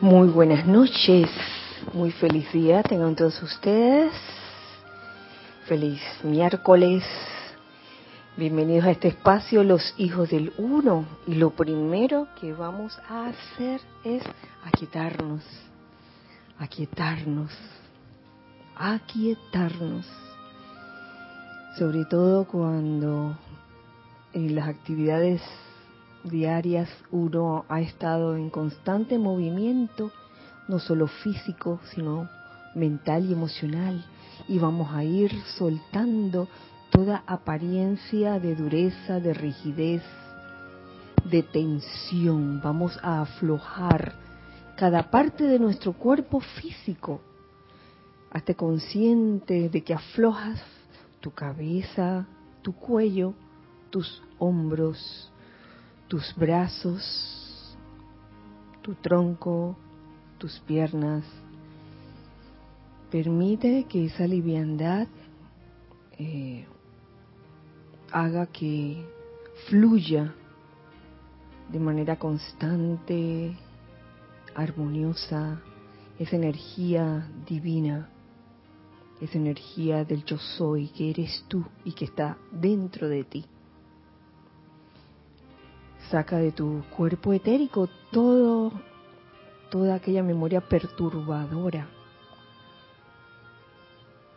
Muy buenas noches, muy feliz día tengan todos ustedes. Feliz miércoles. Bienvenidos a este espacio, los hijos del uno. Y lo primero que vamos a hacer es aquietarnos, aquietarnos, aquietarnos. Sobre todo cuando en las actividades diarias uno ha estado en constante movimiento, no solo físico, sino mental y emocional. Y vamos a ir soltando toda apariencia de dureza, de rigidez, de tensión. Vamos a aflojar cada parte de nuestro cuerpo físico. Hazte consciente de que aflojas tu cabeza, tu cuello, tus hombros, tus brazos, tu tronco, tus piernas. Permite que esa liviandad eh, haga que fluya de manera constante, armoniosa, esa energía divina, esa energía del yo soy que eres tú y que está dentro de ti. Saca de tu cuerpo etérico todo, toda aquella memoria perturbadora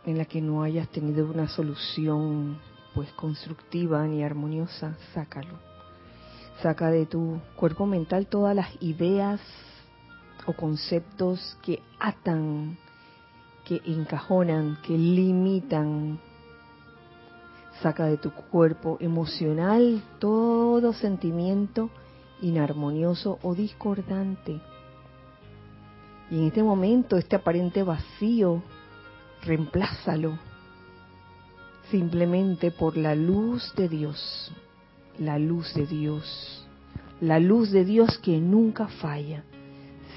en la que no hayas tenido una solución pues constructiva ni armoniosa, sácalo. Saca de tu cuerpo mental todas las ideas o conceptos que atan, que encajonan, que limitan Saca de tu cuerpo emocional todo sentimiento inarmonioso o discordante. Y en este momento, este aparente vacío, reemplázalo simplemente por la luz de Dios, la luz de Dios, la luz de Dios que nunca falla.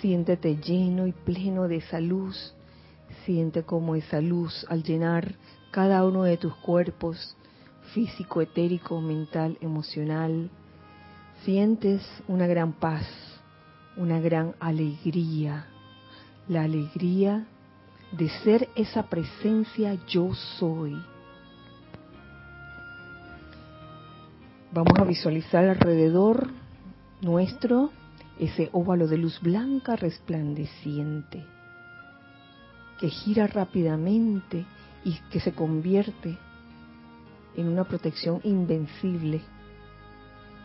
Siéntete lleno y pleno de esa luz. Siente como esa luz al llenar cada uno de tus cuerpos físico, etérico, mental, emocional, sientes una gran paz, una gran alegría, la alegría de ser esa presencia yo soy. Vamos a visualizar alrededor nuestro ese óvalo de luz blanca resplandeciente que gira rápidamente y que se convierte en una protección invencible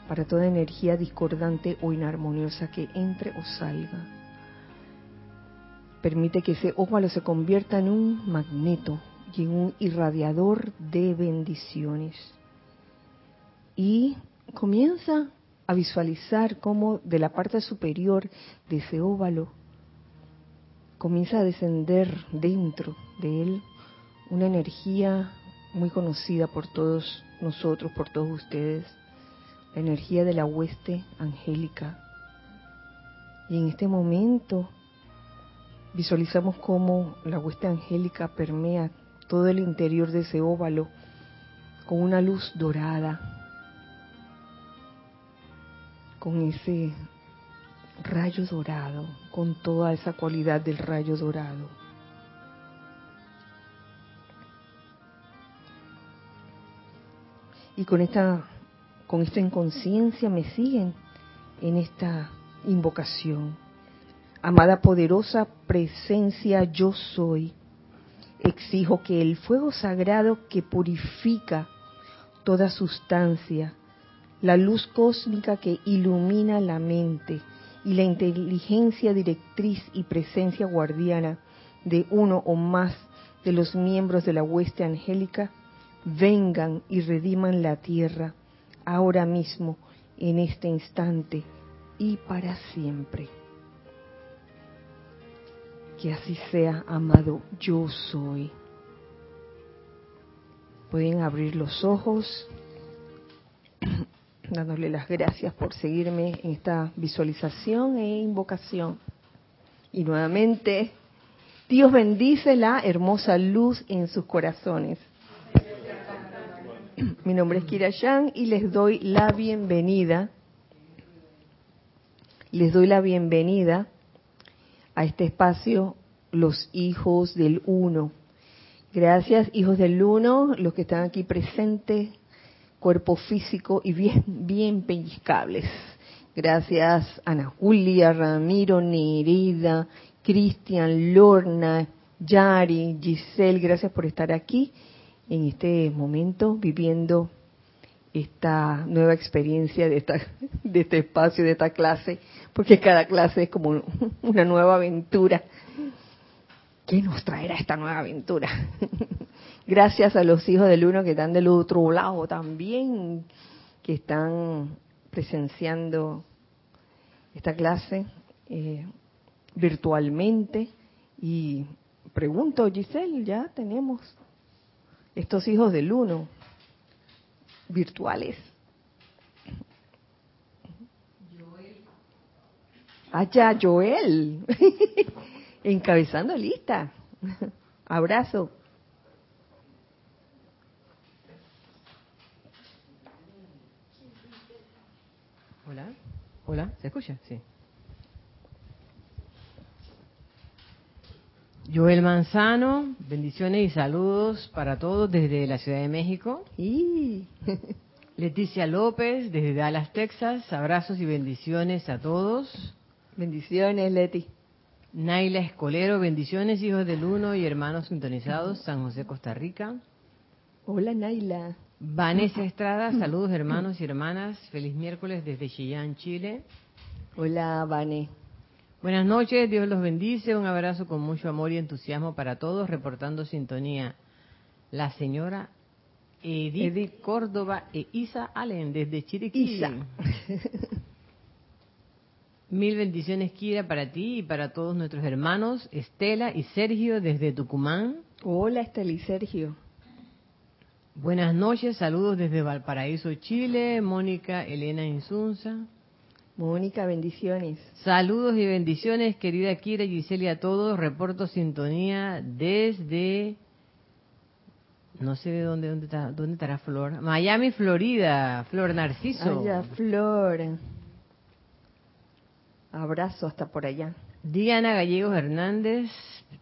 para toda energía discordante o inarmoniosa que entre o salga. Permite que ese óvalo se convierta en un magneto y en un irradiador de bendiciones. Y comienza a visualizar cómo de la parte superior de ese óvalo comienza a descender dentro de él una energía muy conocida por todos nosotros, por todos ustedes, la energía de la hueste angélica. Y en este momento visualizamos cómo la hueste angélica permea todo el interior de ese óvalo con una luz dorada, con ese rayo dorado, con toda esa cualidad del rayo dorado. Y con esta con esta inconsciencia me siguen en esta invocación. Amada poderosa presencia yo soy. Exijo que el fuego sagrado que purifica toda sustancia, la luz cósmica que ilumina la mente y la inteligencia directriz y presencia guardiana de uno o más de los miembros de la hueste angélica vengan y rediman la tierra ahora mismo, en este instante y para siempre. Que así sea, amado, yo soy. Pueden abrir los ojos, dándole las gracias por seguirme en esta visualización e invocación. Y nuevamente, Dios bendice la hermosa luz en sus corazones. Mi nombre es Kira Yang y les doy la bienvenida. Les doy la bienvenida a este espacio los hijos del uno. Gracias, hijos del uno, los que están aquí presentes, cuerpo físico y bien, bien pellizcables. Gracias, Ana Julia, Ramiro, Nerida, Cristian, Lorna, Yari, Giselle, gracias por estar aquí en este momento viviendo esta nueva experiencia de, esta, de este espacio, de esta clase, porque cada clase es como una nueva aventura. ¿Qué nos traerá esta nueva aventura? Gracias a los hijos del uno que están del otro lado también, que están presenciando esta clase eh, virtualmente. Y pregunto, Giselle, ya tenemos estos hijos del uno virtuales. Allá, ah, Joel. Encabezando lista. Abrazo. Hola. Hola, ¿se escucha? Sí. Joel Manzano, bendiciones y saludos para todos desde la Ciudad de México. Y Leticia López desde Dallas, Texas, abrazos y bendiciones a todos. Bendiciones, Leti. Naila Escolero, bendiciones, hijos del uno y hermanos sintonizados, San José, Costa Rica. Hola, Naila. Vanessa Estrada, saludos hermanos y hermanas, feliz miércoles desde Chillán, Chile. Hola, Vane. Buenas noches, Dios los bendice, un abrazo con mucho amor y entusiasmo para todos, reportando sintonía. La señora Edith, Córdoba e Isa Allen desde Chiriquí. Isa. Mil bendiciones, Kira, para ti y para todos nuestros hermanos, Estela y Sergio desde Tucumán. Hola, Estela y Sergio. Buenas noches, saludos desde Valparaíso, Chile, Mónica Elena Insunza. Mónica, bendiciones. Saludos y bendiciones, querida Kira y Gisela, a todos. Reporto sintonía desde. No sé de dónde, dónde, está, dónde estará Flor. Miami, Florida. Flor Narciso. Allá, Flor. Abrazo hasta por allá. Diana Gallegos Hernández,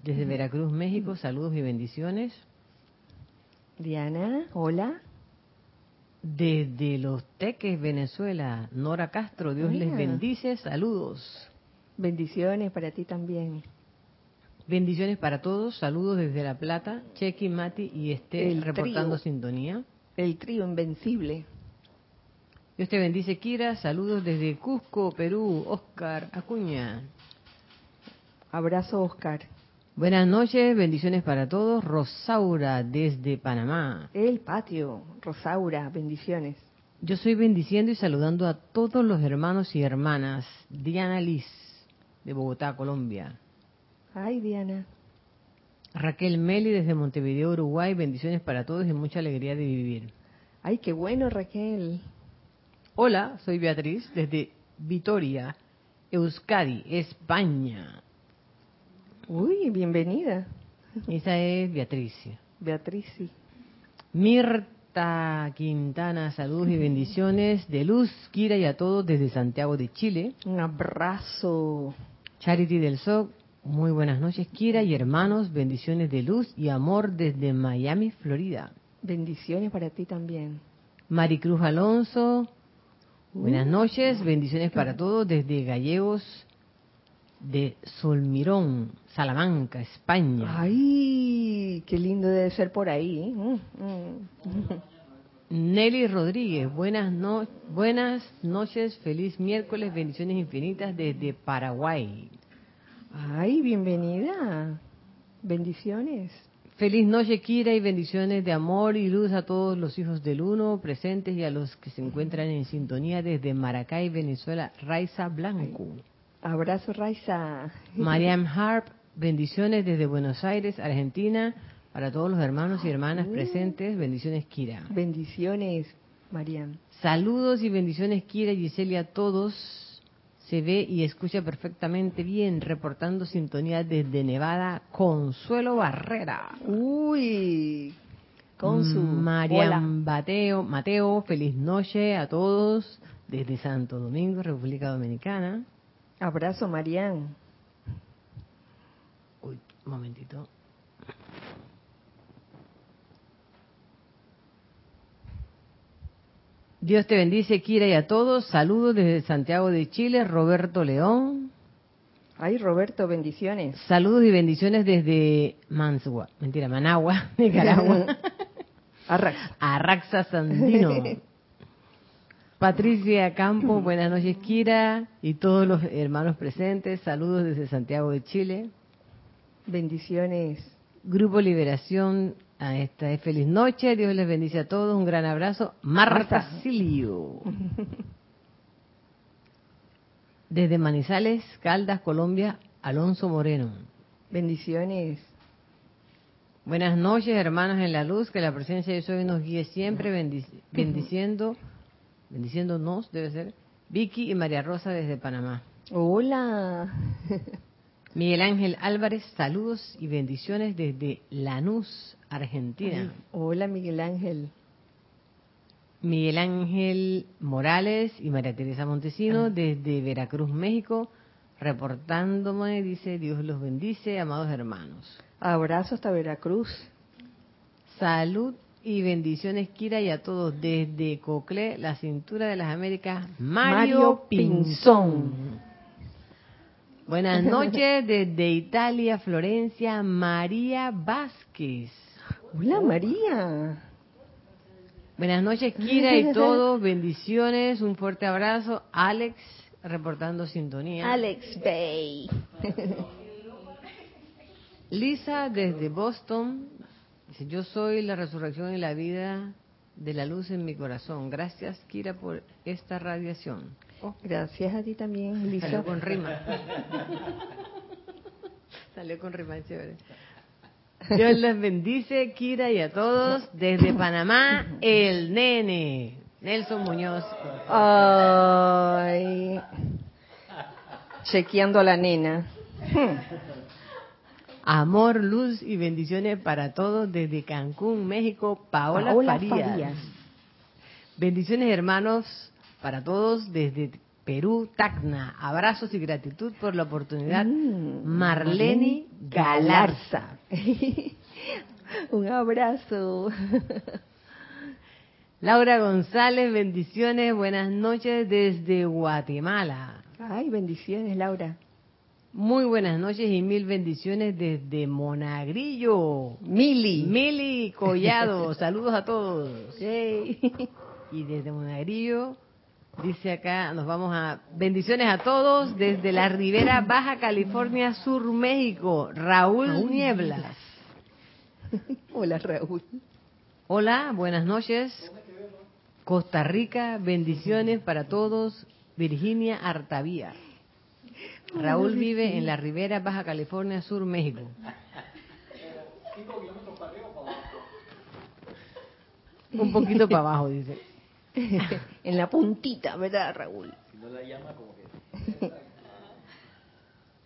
desde Veracruz, México. Saludos y bendiciones. Diana, hola. Desde Los Teques, Venezuela, Nora Castro, Dios les bendice, saludos. Bendiciones para ti también. Bendiciones para todos, saludos desde La Plata, Chequi, Mati y Esté reportando sintonía. El trío invencible. Dios te bendice, Kira, saludos desde Cusco, Perú, Oscar Acuña. Abrazo, Oscar. Buenas noches, bendiciones para todos. Rosaura desde Panamá. El patio, Rosaura, bendiciones. Yo soy bendiciendo y saludando a todos los hermanos y hermanas. Diana Liz, de Bogotá, Colombia. Ay, Diana. Raquel Meli desde Montevideo, Uruguay. Bendiciones para todos y mucha alegría de vivir. Ay, qué bueno, Raquel. Hola, soy Beatriz desde Vitoria, Euskadi, España. Uy, bienvenida. Esa es Beatriz. Beatriz, sí. Mirta Quintana, saludos y bendiciones de luz, Kira y a todos desde Santiago de Chile. Un abrazo. Charity del SOC, muy buenas noches, Kira y hermanos, bendiciones de luz y amor desde Miami, Florida. Bendiciones para ti también. Maricruz Alonso, buenas uh. noches, bendiciones para todos desde Gallegos, de Solmirón, Salamanca, España. Ay, qué lindo debe ser por ahí. Mm, mm. Nelly Rodríguez, buenas, no, buenas noches, feliz miércoles, bendiciones infinitas desde Paraguay. Ay, bienvenida. Bendiciones. Feliz noche, Kira, y bendiciones de amor y luz a todos los hijos del Uno presentes y a los que se encuentran en sintonía desde Maracay, Venezuela, Raiza Blanco. Abrazo, Raiza. Mariam Harp, bendiciones desde Buenos Aires, Argentina, para todos los hermanos y hermanas presentes. Bendiciones, Kira. Bendiciones, Mariam. Saludos y bendiciones, Kira y Giselle, a todos. Se ve y escucha perfectamente bien, reportando sintonía desde Nevada, Consuelo Barrera. Uy, con su Mariam Mateo, Mateo, feliz noche a todos desde Santo Domingo, República Dominicana. Abrazo, Marian. Un momentito. Dios te bendice, Kira, y a todos. Saludos desde Santiago de Chile, Roberto León. Ay, Roberto, bendiciones. Saludos y bendiciones desde Mansua, mentira, Managua, Nicaragua. Arraxa. Arraxa Sandino. Patricia Campo, buenas noches, Kira, y todos los hermanos presentes. Saludos desde Santiago de Chile. Bendiciones. Grupo Liberación, a esta es feliz noche. Dios les bendice a todos. Un gran abrazo. Marta Marta. Silio. Desde Manizales, Caldas, Colombia, Alonso Moreno. Bendiciones. Buenas noches, hermanos en la luz. Que la presencia de Dios hoy nos guíe siempre, bendic- bendiciendo, bendiciéndonos, debe ser. Vicky y María Rosa desde Panamá. Hola. Miguel Ángel Álvarez, saludos y bendiciones desde Lanús, Argentina. Hola, Miguel Ángel. Miguel Ángel Morales y María Teresa Montesino desde Veracruz, México, reportándome, dice Dios los bendice, amados hermanos. Abrazo hasta Veracruz. Salud y bendiciones, Kira, y a todos desde Coclé, la cintura de las Américas, Mario, Mario Pinzón. Pinzón. Buenas noches desde Italia, Florencia, María Vázquez. Hola, María. Buenas noches, Kira, y todos, bendiciones, un fuerte abrazo. Alex, reportando sintonía. Alex Bay. Lisa, desde Boston, dice, yo soy la resurrección y la vida de la luz en mi corazón. Gracias, Kira, por esta radiación. Oh, Gracias a ti también, Lisa. salió con rima. salió con rima, chévere. Dios les bendice, Kira, y a todos. Desde Panamá, el nene, Nelson Muñoz. Ay. Chequeando a la nena. Amor, luz y bendiciones para todos desde Cancún, México, Paola, Paola Farías. Farías. Bendiciones hermanos para todos desde Perú, Tacna. Abrazos y gratitud por la oportunidad. Mm, Marlene Galarza. Un abrazo. Laura González, bendiciones, buenas noches desde Guatemala. Ay, bendiciones, Laura. Muy buenas noches y mil bendiciones desde Monagrillo. Mili. Mili Collado, saludos a todos. Yay. Y desde Monagrillo, dice acá, nos vamos a... Bendiciones a todos desde la Ribera Baja California Sur, México. Raúl, Raúl Nieblas. Hola, Raúl. Hola, buenas noches. Costa Rica, bendiciones para todos. Virginia Artavía. Raúl vive en la Ribera Baja California Sur, México. Un poquito para abajo, dice. en la puntita, ¿verdad, Raúl?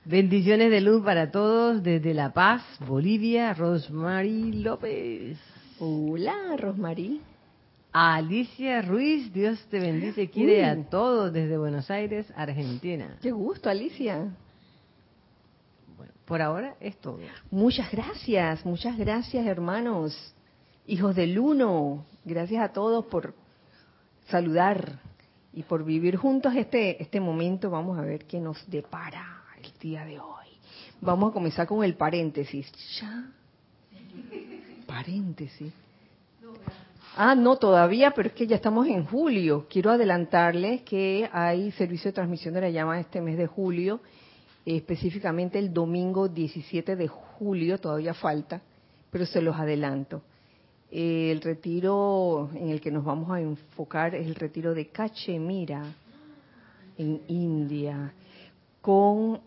Bendiciones de luz para todos desde La Paz, Bolivia, Rosemary López. Hola, Alicia Ruiz, Dios te bendice, quiere a todos desde Buenos Aires, Argentina. Qué gusto, Alicia. Bueno, por ahora es todo. Muchas gracias, muchas gracias, hermanos. Hijos del Uno, gracias a todos por saludar y por vivir juntos este, este momento. Vamos a ver qué nos depara el día de hoy. Vamos a comenzar con el paréntesis. Ya. Paréntesis. Ah, no, todavía, pero es que ya estamos en julio. Quiero adelantarles que hay servicio de transmisión de la llama este mes de julio, específicamente el domingo 17 de julio, todavía falta, pero se los adelanto. El retiro en el que nos vamos a enfocar es el retiro de Cachemira, en India, con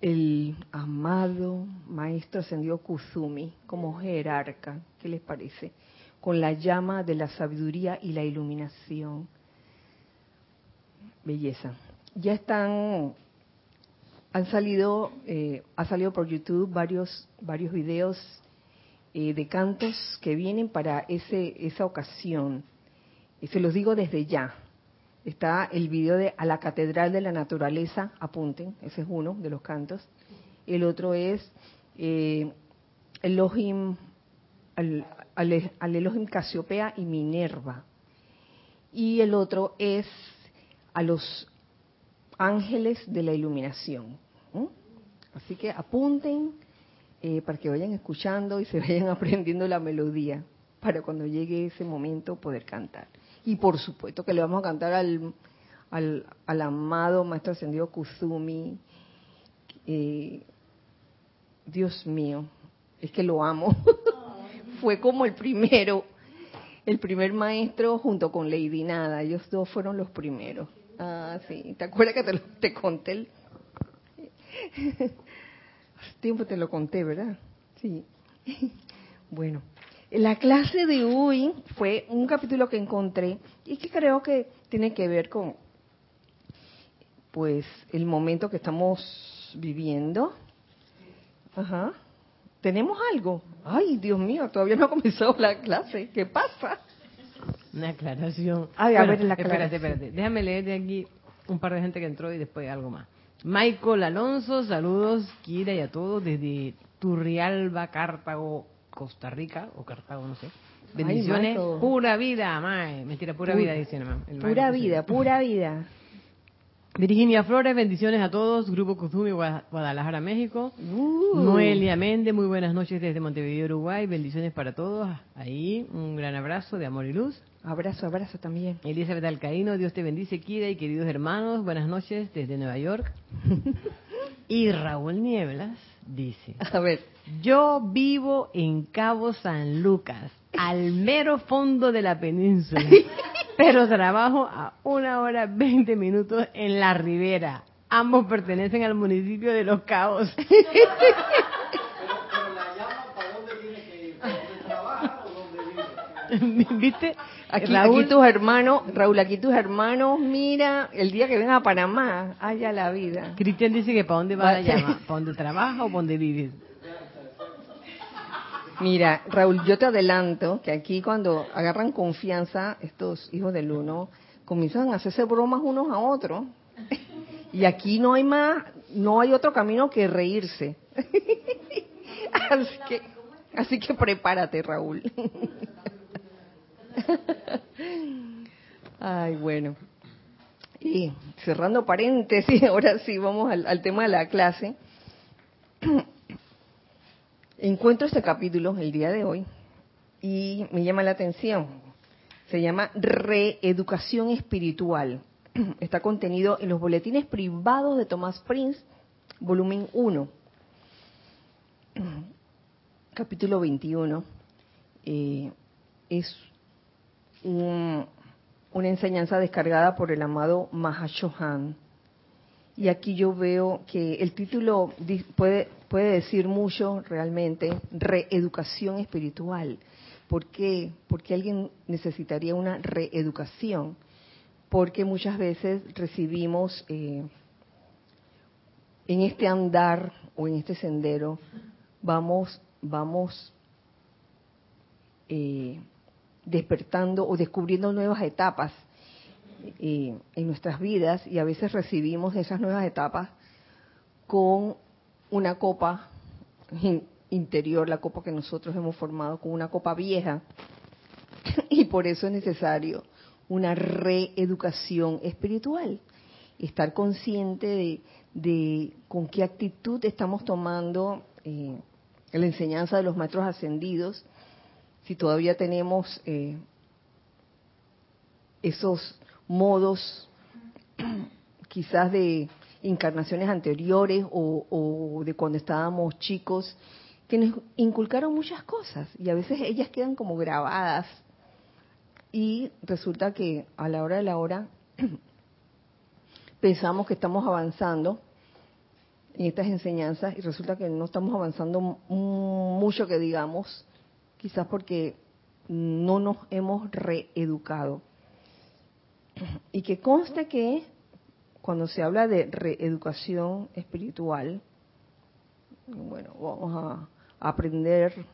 el amado Maestro Ascendido Kusumi como jerarca. ¿Qué les parece? Con la llama de la sabiduría y la iluminación. Belleza. Ya están, han salido, eh, ha salido por YouTube varios, varios videos eh, de cantos que vienen para ese, esa ocasión. Y se los digo desde ya. Está el video de A la Catedral de la Naturaleza, apunten, ese es uno de los cantos. El otro es eh, Elohim, al, al Elohim Casiopea y Minerva. Y el otro es a los ángeles de la iluminación. Así que apunten eh, para que vayan escuchando y se vayan aprendiendo la melodía para cuando llegue ese momento poder cantar. Y por supuesto que le vamos a cantar al, al, al amado Maestro Ascendido Kuzumi. Eh, Dios mío, es que lo amo. Fue como el primero, el primer maestro junto con Lady Nada. Ellos dos fueron los primeros. Ah, sí. ¿Te acuerdas que te, lo- te conté? El... Hace tiempo te lo conté, ¿verdad? Sí. Bueno, la clase de hoy fue un capítulo que encontré y que creo que tiene que ver con, pues, el momento que estamos viviendo. Ajá. ¿Tenemos algo? Ay, Dios mío, todavía no ha comenzado la clase. ¿Qué pasa? Una aclaración. Ay, a Bueno, ver, la espérate, aclaración. espérate. Déjame leer de aquí un par de gente que entró y después algo más. Michael Alonso, saludos, Kira y a todos desde Turrialba, Cartago, Costa Rica, o Cartago, no sé. Bendiciones, pura vida, mae. Mentira, pura, Pura- vida, dice nomás. Pura vida, pura vida. Virginia Flores, bendiciones a todos. Grupo Kuzumi, Gua- Guadalajara, México. Uh. Noelia Méndez, muy buenas noches desde Montevideo, Uruguay. Bendiciones para todos. Ahí, un gran abrazo de amor y luz. Abrazo, abrazo también. Elizabeth Alcaíno, Dios te bendice, Kira y queridos hermanos. Buenas noches desde Nueva York. y Raúl Nieblas dice, A ver. yo vivo en Cabo San Lucas, al mero fondo de la península, pero trabajo a una hora veinte minutos en la ribera. Ambos pertenecen al municipio de Los Cabos. ¿Viste? Aquí, Raúl, aquí tus hermanos, Raúl, aquí tus hermanos, mira, el día que vengan a Panamá, haya la vida. Cristian dice que para dónde va la Va- llama, para dónde trabaja o para dónde vives. Mira, Raúl, yo te adelanto que aquí cuando agarran confianza estos hijos del uno, comienzan a hacerse bromas unos a otros. Y aquí no hay más, no hay otro camino que reírse. Así que, así que prepárate, Raúl. Ay, bueno. Y cerrando paréntesis, ahora sí vamos al, tema de la clase. Encuentro este capítulo el día de hoy y me llama la atención. Se llama Reeducación Espiritual. Está contenido en los boletines privados de Tomás Prince, volumen 1, capítulo 21. Eh, es un- una enseñanza descargada por el amado Mahashohan. Y aquí yo veo que el título puede, puede decir mucho realmente, reeducación espiritual. ¿Por qué? Porque alguien necesitaría una reeducación. Porque muchas veces recibimos eh, en este andar o en este sendero, vamos, vamos eh, despertando o descubriendo nuevas etapas eh, en nuestras vidas y a veces recibimos esas nuevas etapas con una copa in- interior, la copa que nosotros hemos formado, con una copa vieja. y por eso es necesario una reeducación espiritual. Estar consciente de, de con qué actitud estamos tomando eh, la enseñanza de los maestros ascendidos, si todavía tenemos eh, esos modos quizás de encarnaciones anteriores o, o de cuando estábamos chicos que nos inculcaron muchas cosas y a veces ellas quedan como grabadas. Y resulta que a la hora de la hora pensamos que estamos avanzando en estas enseñanzas y resulta que no estamos avanzando mu- mucho que digamos, quizás porque no nos hemos reeducado. Y que conste que cuando se habla de reeducación espiritual, bueno, vamos a aprender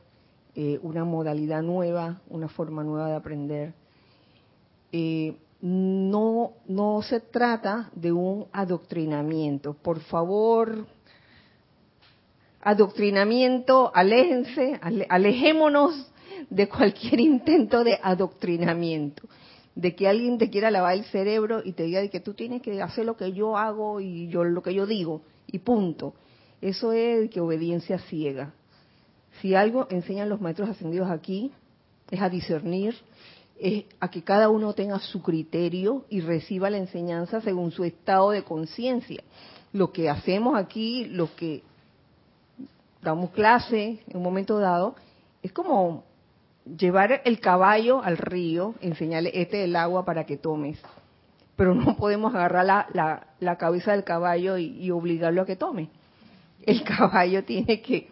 eh, una modalidad nueva, una forma nueva de aprender. Eh, no, no se trata de un adoctrinamiento. Por favor, adoctrinamiento, aléjense, alejémonos de cualquier intento de adoctrinamiento, de que alguien te quiera lavar el cerebro y te diga que tú tienes que hacer lo que yo hago y yo lo que yo digo y punto. Eso es que obediencia ciega. Si algo enseñan los maestros ascendidos aquí es a discernir, es a que cada uno tenga su criterio y reciba la enseñanza según su estado de conciencia. Lo que hacemos aquí, lo que damos clase en un momento dado, es como llevar el caballo al río, enseñarle este es el agua para que tomes. Pero no podemos agarrar la, la, cabeza del caballo y, obligarlo a que tome. El caballo tiene que,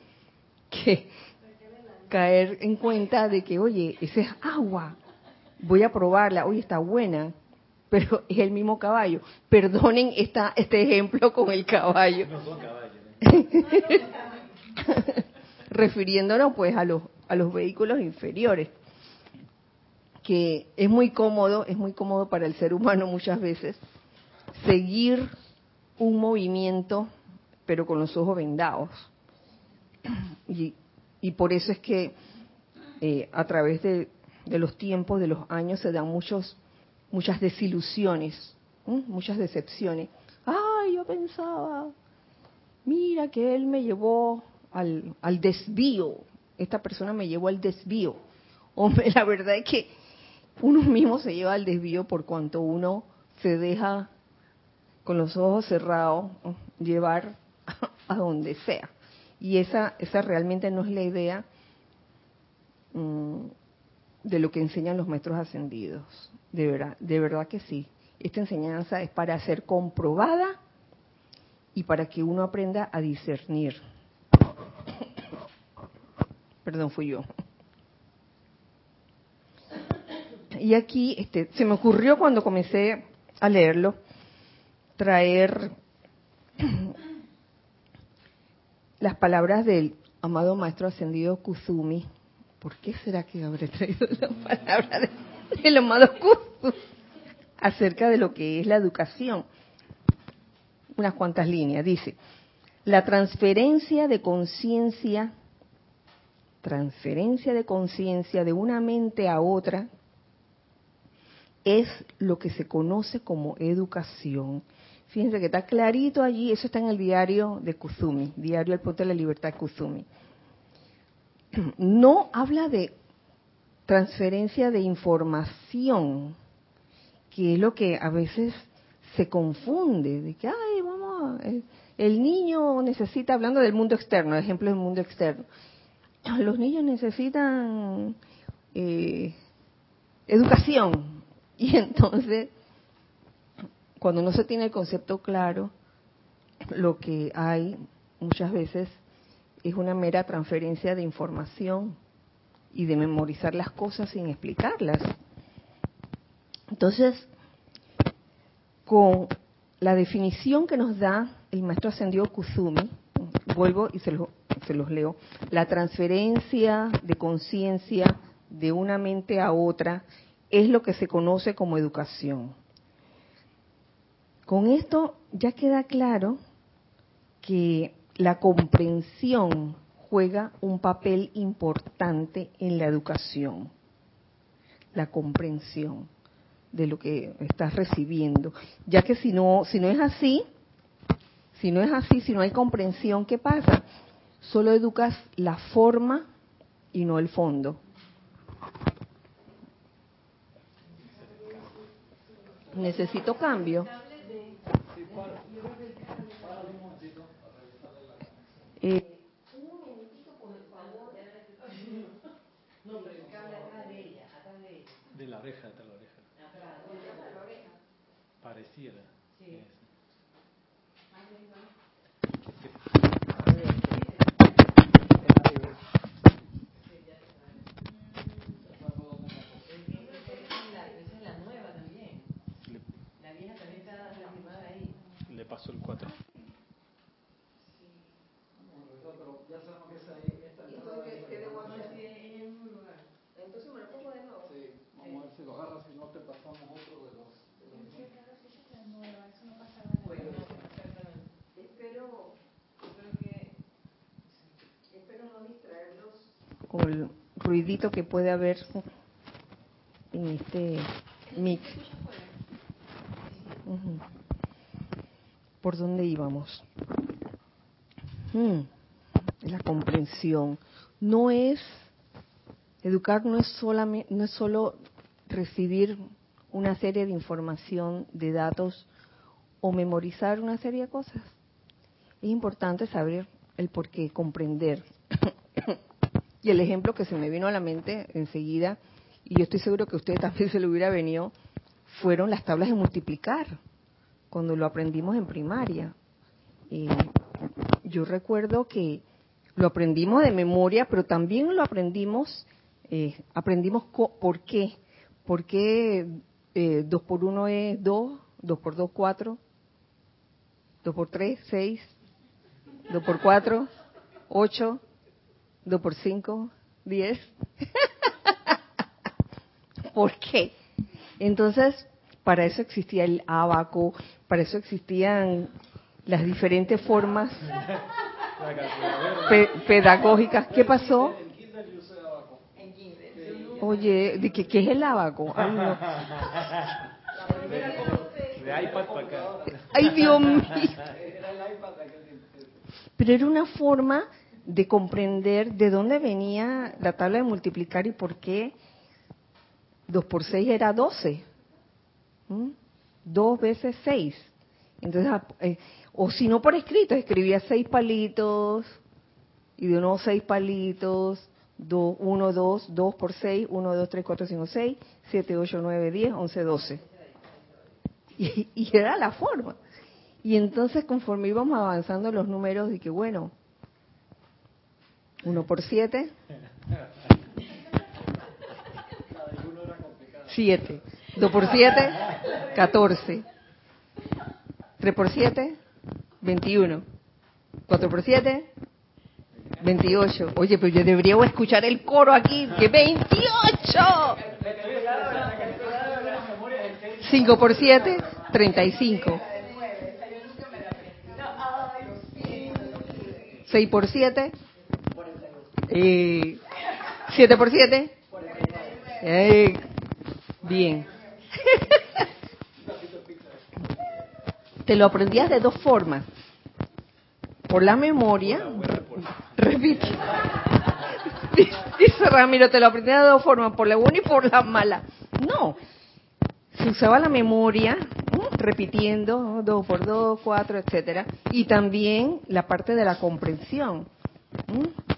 que caer en cuenta de que, oye, esa es agua, voy a probarla, oye, está buena, pero es el mismo caballo. Perdonen esta, este ejemplo con el caballo. No son caballos. Refiriéndonos pues a los a los vehículos inferiores, que es muy cómodo, es muy cómodo para el ser humano muchas veces seguir un movimiento, pero con los ojos vendados. Y, y por eso es que eh, a través de, de, los tiempos, de los años, se dan muchos, muchas desilusiones, muchas decepciones. Ay, yo pensaba, mira que él me llevó al, al desvío, esta persona me llevó al desvío. Hombre, la verdad es que uno mismo se lleva al desvío por cuanto uno se deja con los ojos cerrados llevar a donde sea. Y esa, esa realmente no es la idea mm, de lo que enseñan los maestros ascendidos. De verdad, de verdad que sí. Esta enseñanza es para ser comprobada y para que uno aprenda a discernir Perdón, fui yo. Y aquí este, se me ocurrió cuando comencé a leerlo traer las palabras del amado maestro ascendido Kuzumi. ¿Por qué será que habré traído las palabras del amado Kuzumi acerca de lo que es la educación? Unas cuantas líneas. Dice, la transferencia de conciencia transferencia de conciencia de una mente a otra es lo que se conoce como educación. Fíjense que está clarito allí, eso está en el diario de Kuzumi, diario El Punto de la Libertad Kuzumi. No habla de transferencia de información, que es lo que a veces se confunde, de que, ay, vamos, el niño necesita, hablando del mundo externo, ejemplo del mundo externo, los niños necesitan eh, educación. Y entonces, cuando no se tiene el concepto claro, lo que hay muchas veces es una mera transferencia de información y de memorizar las cosas sin explicarlas. Entonces, con la definición que nos da el maestro ascendido Kuzumi, vuelvo y se lo se los leo, la transferencia de conciencia de una mente a otra es lo que se conoce como educación. Con esto ya queda claro que la comprensión juega un papel importante en la educación. La comprensión de lo que estás recibiendo, ya que si no si no es así, si no es así, si no hay comprensión, ¿qué pasa? Solo educas la forma y no el fondo. Necesito cambio. Eh, de la oreja, de la oreja. Pareciera. Sí. paso el 4. Entonces me lo pongo de nuevo. Sí, vamos a ver si lo agarras, si no te pasamos otro de los... De los bueno, espero, espero que con el ruidito que puede haber en este mic. ¿Por dónde íbamos? Mm, la comprensión. No es, educar no es, solamente, no es solo recibir una serie de información, de datos o memorizar una serie de cosas. Es importante saber el por qué, comprender. Y el ejemplo que se me vino a la mente enseguida, y yo estoy seguro que a usted también se le hubiera venido, fueron las tablas de multiplicar, cuando lo aprendimos en primaria. Eh, yo recuerdo que lo aprendimos de memoria, pero también lo aprendimos, eh, aprendimos por qué. ¿Por qué 2 por 1 es 2, 2 por 2, 4, 2 por 3, 6, 2 por 4, 8, 2 por 5, 10. ¿Por qué? Entonces, para eso existía el abaco, para eso existían las diferentes formas pe pedagógicas. ¿Qué pasó? Oye, ¿de qué, qué es el abaco? Ay, no. De iPad para acá. Ay, Dios mío. Pero era una forma de comprender de dónde venía la tabla de multiplicar y por qué 2 por 6 era 12. ¿Mm? 2 veces 6. Entonces, eh, o si no por escrito, escribía 6 palitos y de unos 6 palitos, 2, 1, 2, 2 por 6, 1, 2, 3, 4, 5, 6, 7, 8, 9, 10, 11, 12. Y, y era la forma. Y entonces conforme íbamos avanzando los números, de que bueno, 1 por 7, 7. 2 por 7, 14. 3 por 7, 21. 4 por 7, 28. Oye, pero yo debería escuchar el coro aquí, que 28. 5 por 7, 35. 6 por 7, eh, 7 por 7, eh, bien. Te lo aprendías de dos formas. Por la memoria, repite. Dice Ramiro, te lo aprendías de dos formas, por la buena y por la mala. No, se usaba la memoria, ¿no? repitiendo, dos por dos, cuatro, etcétera, y también la parte de la comprensión. ¿no?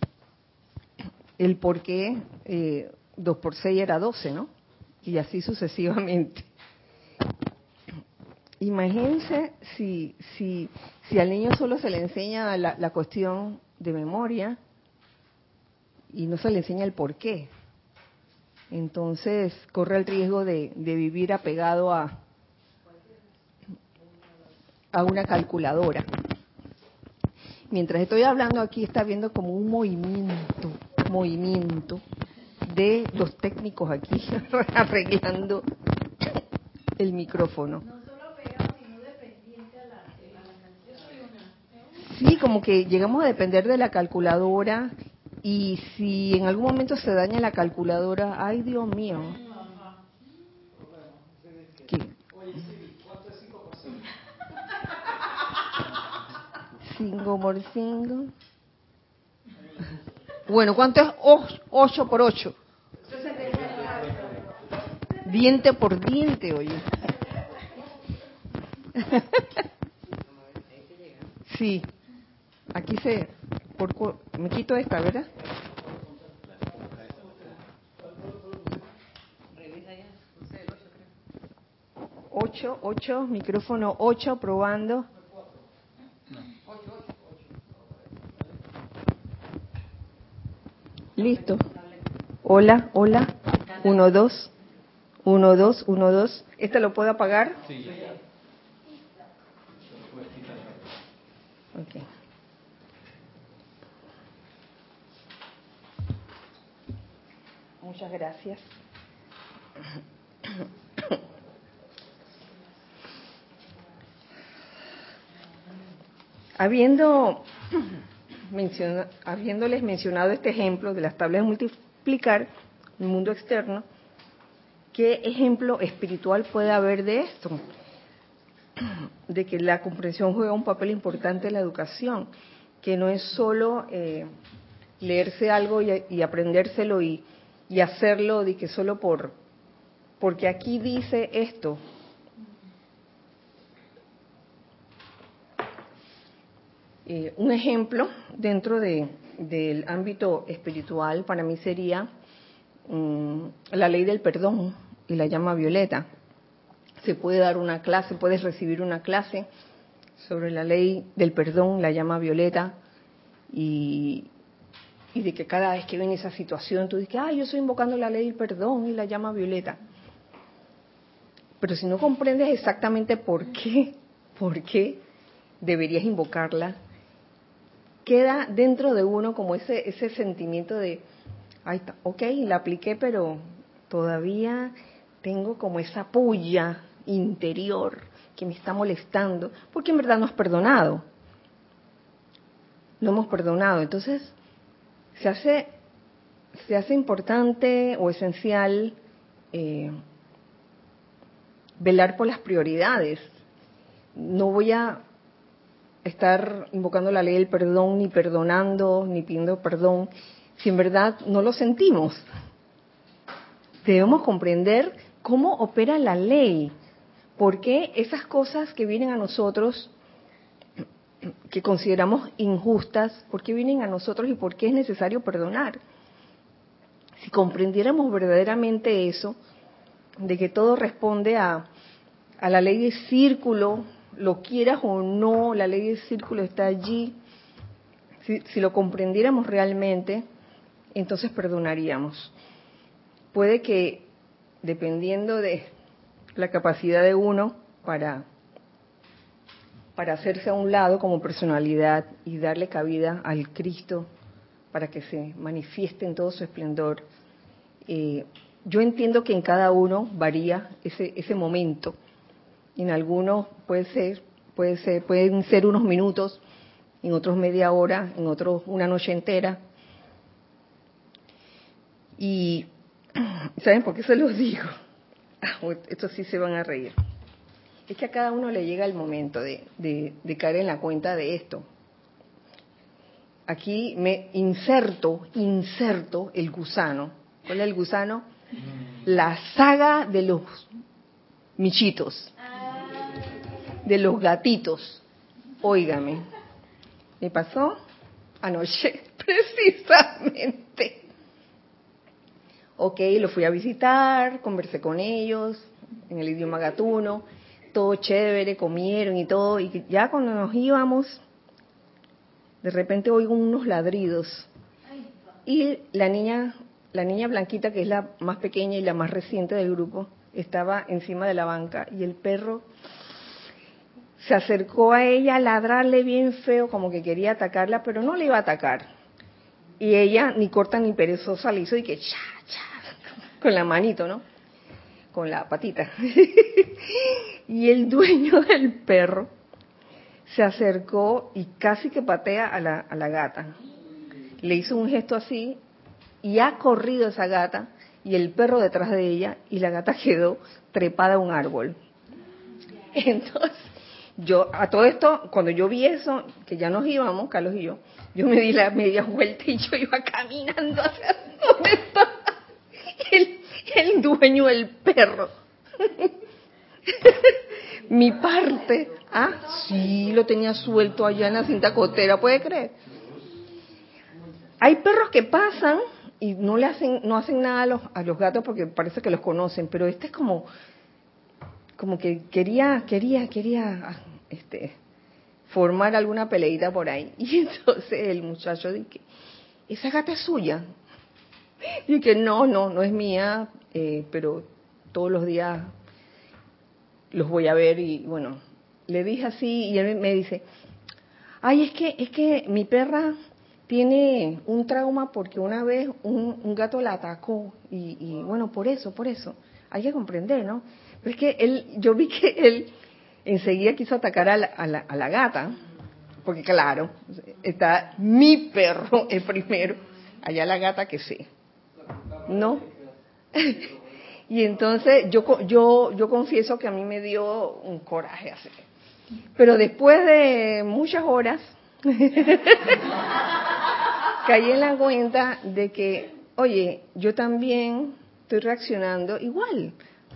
El por qué eh, 2 por 6 era 12, ¿no? Y así sucesivamente. Imagínense si, si, si al niño solo se le enseña la, cuestión de memoria y no se le enseña el por qué. Entonces corre el riesgo de, de vivir apegado a, a una calculadora. Mientras estoy hablando aquí está viendo como un movimiento, movimiento de los técnicos aquí arreglando el micrófono. Sí, como que llegamos a depender de la calculadora y si en algún momento se daña la calculadora, ay Dios mío. ¿Qué? 5 por 5. Bueno, ¿cuánto es 8 por 8? Diente por diente, oye. Sí. Aquí se... Por, me quito esta, ¿verdad? Ocho, ocho, micrófono ocho, probando. Listo. Hola, hola. Uno, dos. Uno, dos, uno, dos. ¿Este lo puedo apagar? Ok. Muchas gracias. Habiendo habiéndoles mencionado este ejemplo de las tablas de multiplicar, el mundo externo, ¿qué ejemplo espiritual puede haber de esto? De que la comprensión juega un papel importante en la educación, que no es solo eh, leerse algo y, aprendérselo y, y, hacerlo de que solo por porque aquí dice esto. Eh, un ejemplo dentro de, del ámbito espiritual para mí sería mm, la ley del perdón y la llama violeta. Se puede dar una clase, puedes recibir una clase sobre la ley del perdón, la llama violeta, y, de que cada vez que viene esa situación tú dices, ah, yo estoy invocando la ley del perdón y la llama violeta. Pero si no comprendes exactamente por qué, por qué deberías invocarla, queda dentro de uno como ese, ese sentimiento de, ay, ok, la apliqué, pero todavía tengo como esa puya interior que me está molestando, porque en verdad no has perdonado. No hemos perdonado. Entonces, se hace, se hace importante o esencial eh, velar por las prioridades. No voy a estar invocando la ley del perdón, ni perdonando, ni pidiendo perdón, si en verdad no lo sentimos. Debemos comprender cómo opera la ley, por qué esas cosas que vienen a nosotros, que consideramos injustas, por qué vienen a nosotros y por qué es necesario perdonar. Si comprendiéramos verdaderamente eso, de que todo responde a, a la ley de círculo, lo quieras o no, la ley de círculo está allí. Si, si lo comprendiéramos realmente, entonces perdonaríamos. Puede que, dependiendo de la capacidad de uno para, para hacerse a un lado como personalidad y darle cabida al Cristo para que se manifieste en todo su esplendor, eh, yo entiendo que en cada uno varía ese, ese momento. En algunos puede ser, puede ser, pueden ser unos minutos, en otros media hora, en otros una noche entera. Y ¿saben por qué se los digo? Ah, estos sí se van a reír. Es que a cada uno le llega el momento de, de, de caer en la cuenta de esto. Aquí me inserto, inserto el gusano. ¿Cuál es el gusano? la saga de los michitos, de los gatitos. Óigame, me pasó anoche, precisamente. Ok, lo fui a visitar, conversé con ellos en el idioma gatuno, todo chévere, comieron y todo, y ya cuando nos íbamos, de repente oigo unos ladridos. Y la niña la niña blanquita, que es la más pequeña y la más reciente del grupo, estaba encima de la banca y el perro se acercó a ella a ladrarle bien feo, como que quería atacarla, pero no le iba a atacar. Y ella, ni corta ni perezosa, le hizo y que cha, cha, con la manito, ¿no? Con la patita. y el dueño del perro se acercó y casi que patea a la, a la gata. Le hizo un gesto así y ha corrido esa gata y el perro detrás de ella y la gata quedó trepada a un árbol. Entonces, yo a todo esto, cuando yo vi eso, que ya nos íbamos, Carlos y yo, yo me di la media vuelta y yo iba caminando hacia donde estaba el, el dueño del perro. Mi parte, ah, sí, lo tenía suelto allá en la cinta cotera, ¿puede creer? Hay perros que pasan y no le hacen no hacen nada a los, a los gatos porque parece que los conocen pero este es como como que quería quería quería este formar alguna peleita por ahí. Y entonces el muchacho dice esa gata es suya y que no no no es mía eh, pero todos los días los voy a ver y bueno le dije así y él me dice ay es que es que mi perra tiene un trauma porque una vez un, gato la atacó y, bueno, por eso, por eso, hay que comprender, ¿no? Pero es que él, yo vi que él enseguida quiso atacar a la, a la, gata porque claro, está mi perro el primero, allá la gata que sé, ¿no? y entonces yo, yo, yo confieso que a mí me dio un coraje así. Pero después de muchas horas, caí en la cuenta de que, oye, yo también estoy reaccionando igual,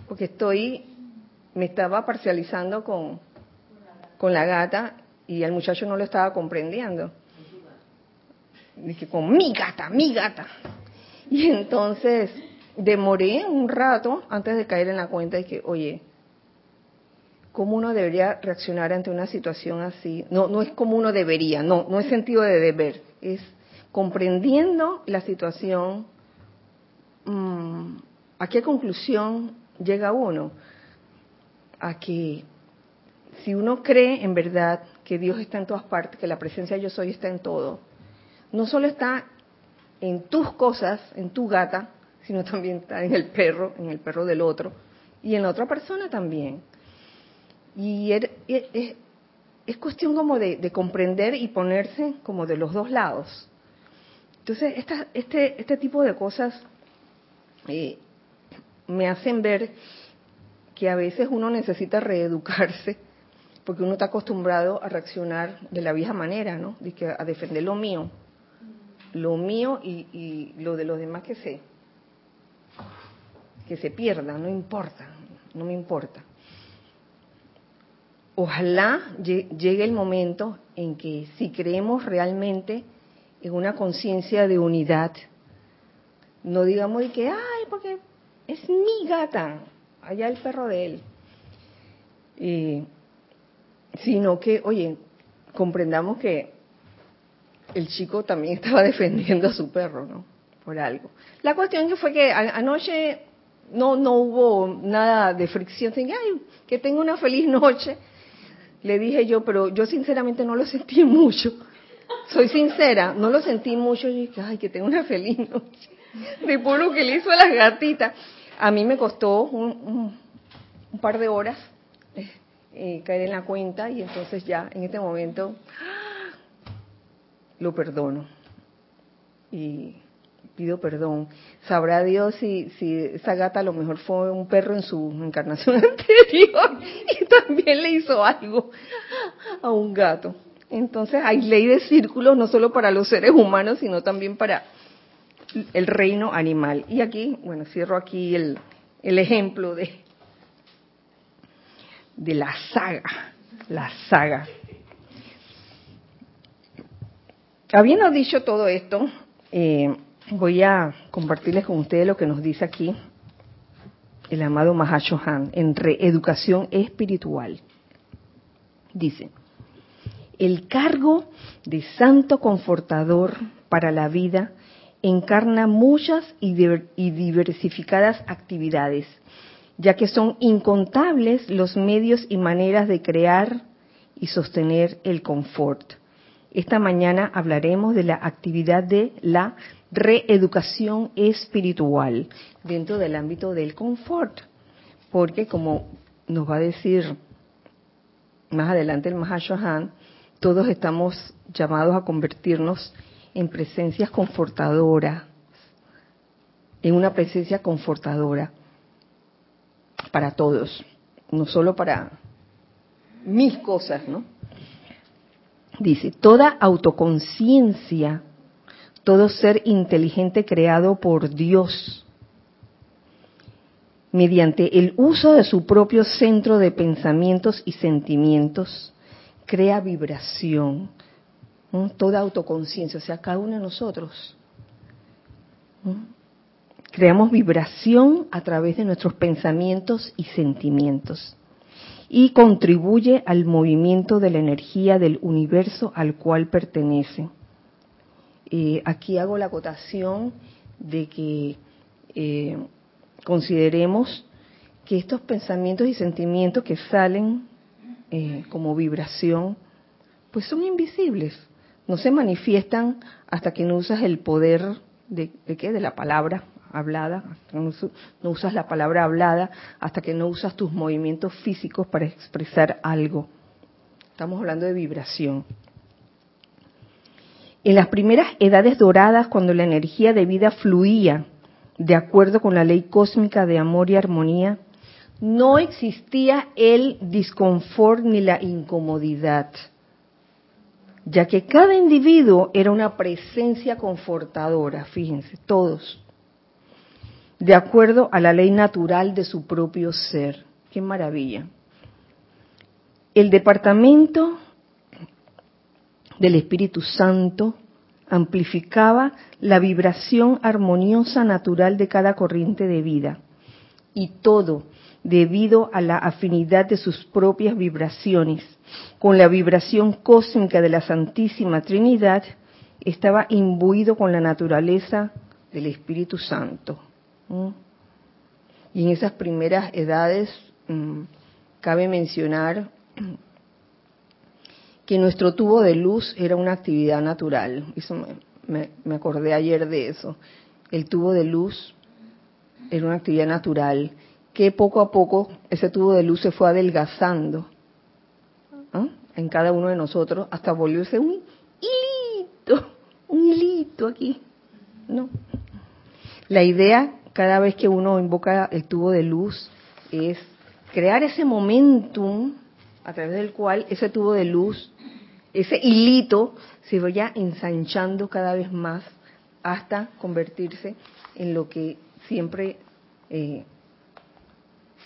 porque estoy, me estaba parcializando con, con la gata y el muchacho no lo estaba comprendiendo. Dije, con mi gata, mi gata. Y entonces demoré un rato antes de caer en la cuenta de que, oye, ¿cómo uno debería reaccionar ante una situación así? No, no es como uno debería, no, no es sentido de deber, es comprendiendo la situación, mm, ¿a qué conclusión llega uno? A que si uno cree en verdad que Dios está en todas partes, que la presencia yo soy está en todo, no solo está en tus cosas, en tu gata, sino también está en el perro, en el perro del otro, y en la otra persona también. Y er, er, es, es cuestión como de, comprender y ponerse como de los dos lados. Entonces, esta, este, este tipo de cosas eh, me hacen ver que a veces uno necesita reeducarse porque uno está acostumbrado a reaccionar de la vieja manera, ¿no? De que a defender lo mío, lo mío y, lo de los demás que se que se pierda, no importa, no me importa. Ojalá llegue el momento en que si creemos realmente en una conciencia de unidad, no digamos de que, ay, porque es mi gata, allá el perro de él. Y sino que, oye, comprendamos que el chico también estaba defendiendo a su perro, ¿no? Por algo. La cuestión que fue que anoche no no hubo nada de fricción, ay, que tenga una feliz noche. Le dije yo, pero yo sinceramente no lo sentí mucho. Soy sincera, no lo sentí mucho. Y dije, ay, que tenga una feliz noche. De por lo que le hizo a las gatitas. A mí me costó un, par de horas eh, caer en la cuenta y entonces ya en este momento lo perdono y pido perdón. Sabrá Dios si, si esa gata a lo mejor fue un perro en su encarnación anterior y también le hizo algo a un gato. Entonces hay ley de círculos no solo para los seres humanos, sino también para el reino animal. Y aquí, bueno, cierro aquí el, el ejemplo de, de la saga, la saga. Habiendo dicho todo esto, eh, voy a compartirles con ustedes lo que nos dice aquí el amado Mahashohan en reeducación espiritual. Dice, el cargo de santo confortador para la vida encarna muchas y diversificadas actividades ya que son incontables los medios y maneras de crear y sostener el confort. Esta mañana hablaremos de la actividad de la reeducación espiritual dentro del ámbito del confort, porque como nos va a decir más adelante el Mahashohan, todos estamos llamados a convertirnos en presencias confortadoras, en una presencia confortadora para todos, no solo para mis cosas, ¿no? Dice, toda autoconciencia, todo ser inteligente creado por Dios, mediante el uso de su propio centro de pensamientos y sentimientos, crea vibración, toda autoconciencia, o sea, cada uno de nosotros. Creamos vibración a través de nuestros pensamientos y sentimientos y contribuye al movimiento de la energía del universo al cual pertenece. Eh, aquí hago la acotación de que eh, consideremos que estos pensamientos y sentimientos que salen eh, como vibración, pues son invisibles, no se manifiestan hasta que no usas el poder de, qué, de la palabra hablada, no, usas la palabra hablada hasta que no usas tus movimientos físicos para expresar algo. Estamos hablando de vibración. En las primeras edades doradas, cuando la energía de vida fluía de acuerdo con la ley cósmica de amor y armonía, no existía el disconfort ni la incomodidad, ya que cada individuo era una presencia confortadora, fíjense, todos, de acuerdo a la ley natural de su propio ser. Qué maravilla. El departamento del Espíritu Santo amplificaba la vibración armoniosa natural de cada corriente de vida. Y todo debido a la afinidad de sus propias vibraciones con la vibración cósmica de la Santísima Trinidad, estaba imbuido con la naturaleza del Espíritu Santo. Y en esas primeras edades mm, cabe mencionar que nuestro tubo de luz era una actividad natural. Eso me, me, acordé ayer de eso. El tubo de luz era una actividad natural que poco a poco ese tubo de luz se fue adelgazando en cada uno de nosotros hasta volverse un hilito, un hilito aquí. No. La idea cada vez que uno invoca el tubo de luz es crear ese momentum a través del cual ese tubo de luz ese hilito se vaya ensanchando cada vez más hasta convertirse en lo que siempre eh,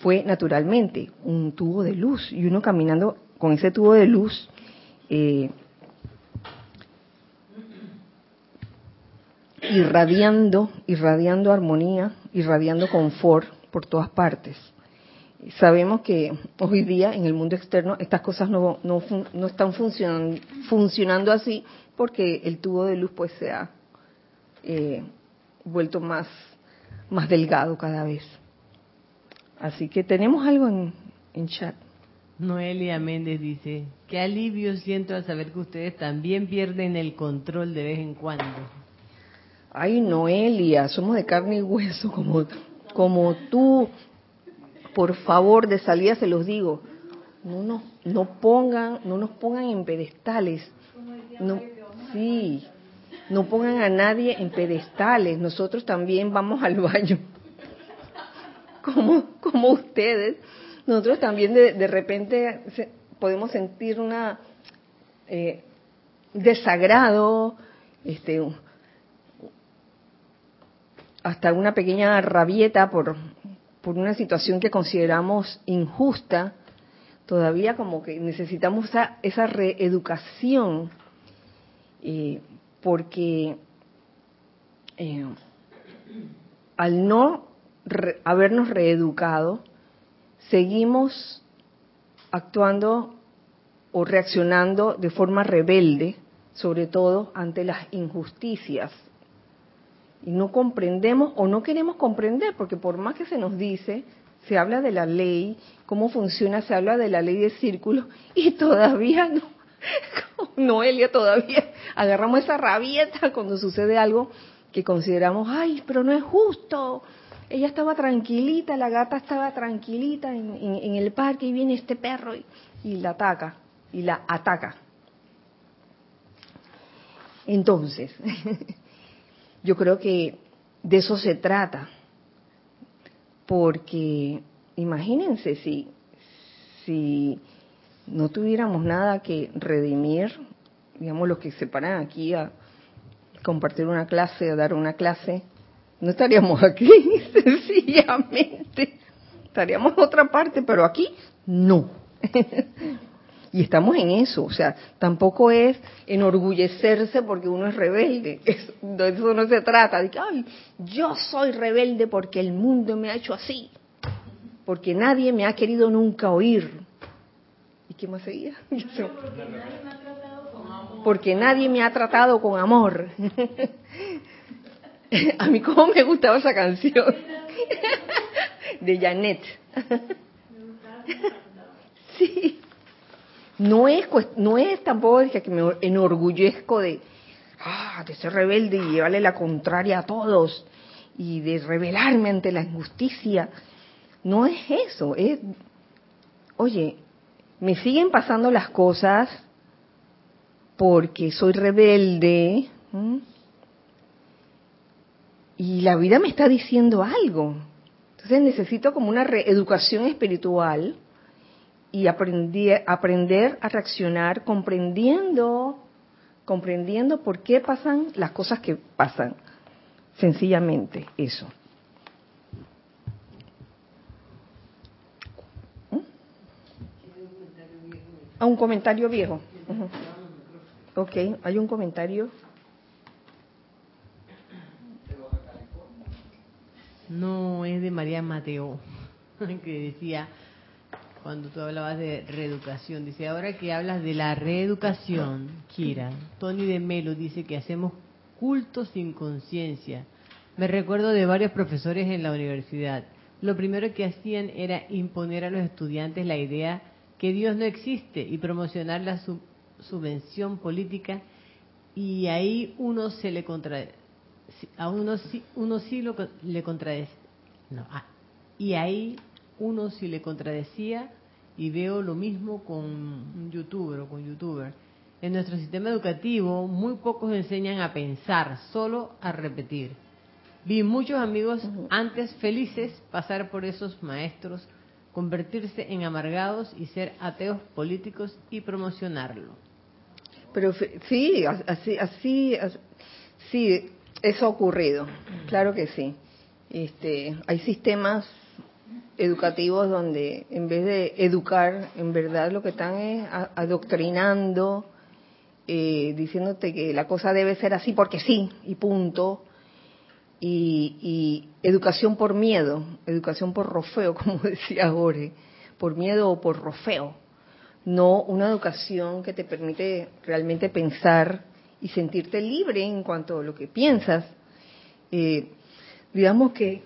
fue naturalmente, un tubo de luz. Y uno caminando con ese tubo de luz, eh, irradiando, irradiando armonía, irradiando confort por todas partes sabemos que hoy día en el mundo externo estas cosas no, no, no están funcionando, funcionando así porque el tubo de luz pues se ha eh, vuelto más, más delgado cada vez. Así que tenemos algo en, en chat. Noelia Méndez dice, qué alivio siento al saber que ustedes también pierden el control de vez en cuando. Ay, Noelia, somos de carne y hueso como, como tú, por favor, de salida se los digo, no nos, no pongan, no nos pongan en pedestales. No, sí, no pongan a nadie en pedestales. Nosotros también vamos al baño, como, como ustedes. Nosotros también de, de repente podemos sentir una eh, desagrado, este, hasta una pequeña rabieta por por una situación que consideramos injusta, todavía como que necesitamos esa, esa reeducación, eh, porque eh, al no habernos reeducado, seguimos actuando o reaccionando de forma rebelde, sobre todo ante las injusticias y no comprendemos o no queremos comprender, porque por más que se nos dice, se habla de la ley, cómo funciona, se habla de la ley de círculos y todavía no, Noelia, todavía agarramos esa rabieta cuando sucede algo que consideramos, ay, pero no es justo. Ella estaba tranquilita, la gata estaba tranquilita en, el parque y viene este perro y, y la ataca, y la ataca. Entonces, Yo creo que de eso se trata, porque imagínense si, si no tuviéramos nada que redimir, digamos los que se paran aquí a compartir una clase, a dar una clase, no estaríamos aquí, sencillamente. Estaríamos en otra parte, pero aquí no. Y estamos en eso, o sea, tampoco es enorgullecerse porque uno es rebelde, de eso no se trata, de que, ay, yo soy rebelde porque el mundo me ha hecho así, porque nadie me ha querido nunca oír. ¿Y qué más seguía? Porque nadie me ha tratado con amor. A mí cómo me gustaba esa canción de Janet. Sí. No es, no es tampoco que me enorgullezco de, ah, de ser rebelde y llevarle la contraria a todos y de rebelarme ante la injusticia. No es eso, es, oye, me siguen pasando las cosas, porque soy rebelde. Y la vida me está diciendo algo. Entonces necesito como una reeducación espiritual y aprender, aprender a reaccionar comprendiendo, comprendiendo por qué pasan las cosas que pasan. Sencillamente eso. A un comentario viejo. Ok, hay un comentario. No, es de María Mateo, que decía, cuando tú hablabas de reeducación, dice, ahora que hablas de la reeducación, Kira, Tony de Melo dice que hacemos culto sin conciencia. Me recuerdo de varios profesores en la universidad. Lo primero que hacían era imponer a los estudiantes la idea que Dios no existe y promocionar la subvención política y ahí uno se le contradice a uno sí uno sí lo, le contradice no, ah, y ahí uno sí le contradecía y veo lo mismo con un youtuber o con youtuber. En nuestro sistema educativo muy pocos enseñan a pensar solo a repetir. Vi muchos amigos antes felices pasar por esos maestros convertirse en amargados y ser ateos políticos y promocionarlo. Pero sí, así, así, sí, eso ha ocurrido, claro que sí. Este, hay sistemas educativos donde en vez de educar, en verdad lo que están es adoctrinando, eh, diciéndote que la cosa debe ser así porque sí, y punto, y, educación por miedo, educación por rofeo, como decía Jorge, por miedo o por rofeo, no una educación que te permite realmente pensar y sentirte libre en cuanto a lo que piensas. Eh, digamos que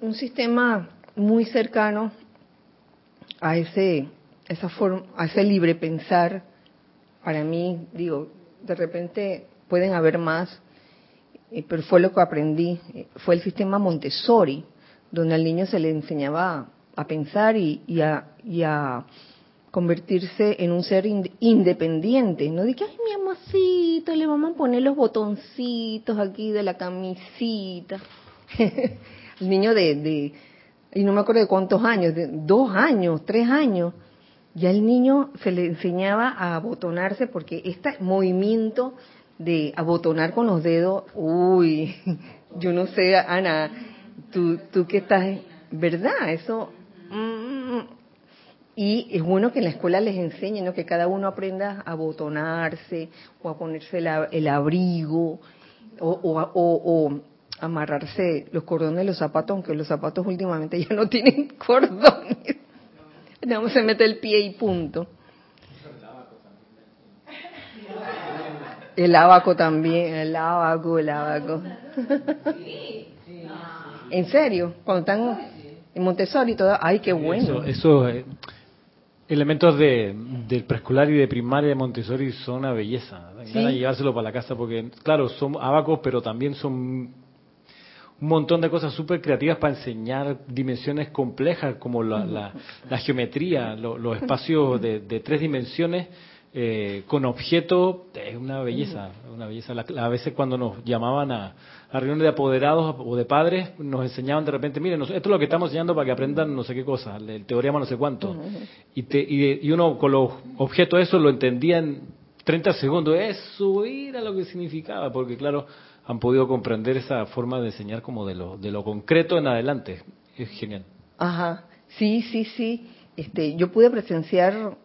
un sistema muy cercano a ese esa forma, a ese libre pensar, para mí, digo, de repente pueden haber más, eh, pero fue lo que aprendí, eh, fue el sistema Montessori, donde al niño se le enseñaba a, pensar y, a, convertirse en un ser independiente. No de que, ay, mi amacito, le vamos a poner los botoncitos aquí de la camisita. el niño de, de, y no me acuerdo de cuántos años, de dos años, tres años, ya el niño se le enseñaba a abotonarse porque este movimiento de abotonar con los dedos, uy, yo no sé, Ana, tú, tú que estás, ¿verdad? Eso, mm, y es bueno que en la escuela les enseñen, ¿no? Que cada uno aprenda a abotonarse o a ponerse el, abrigo o, o, o, amarrarse los cordones de los zapatos, aunque los zapatos últimamente ya no tienen cordones. No, se mete el pie y punto. El abaco también, el abaco, el abaco. ¿En serio? Cuando están en Montessori y todo, ¡ay, qué bueno! Eso, eh, elementos de, del preescolar y de primaria de Montessori son una belleza. ¿Sí? llevárselo para la casa porque, claro, son abacos, pero también son un montón de cosas súper creativas para enseñar dimensiones complejas como la, la, geometría, los espacios de, de tres dimensiones eh, con objeto es una belleza, una belleza. a veces cuando nos llamaban a, reuniones de apoderados o de padres, nos enseñaban de repente, miren, esto es lo que estamos enseñando para que aprendan no sé qué cosa, el teorema no sé cuánto. y, te, y, uno con los objetos eso lo entendía en 30 segundos, eso era lo que significaba, porque claro, han podido comprender esa forma de enseñar como de lo, de lo concreto en adelante. Es genial. Ajá, sí, sí, sí. Este, yo pude presenciar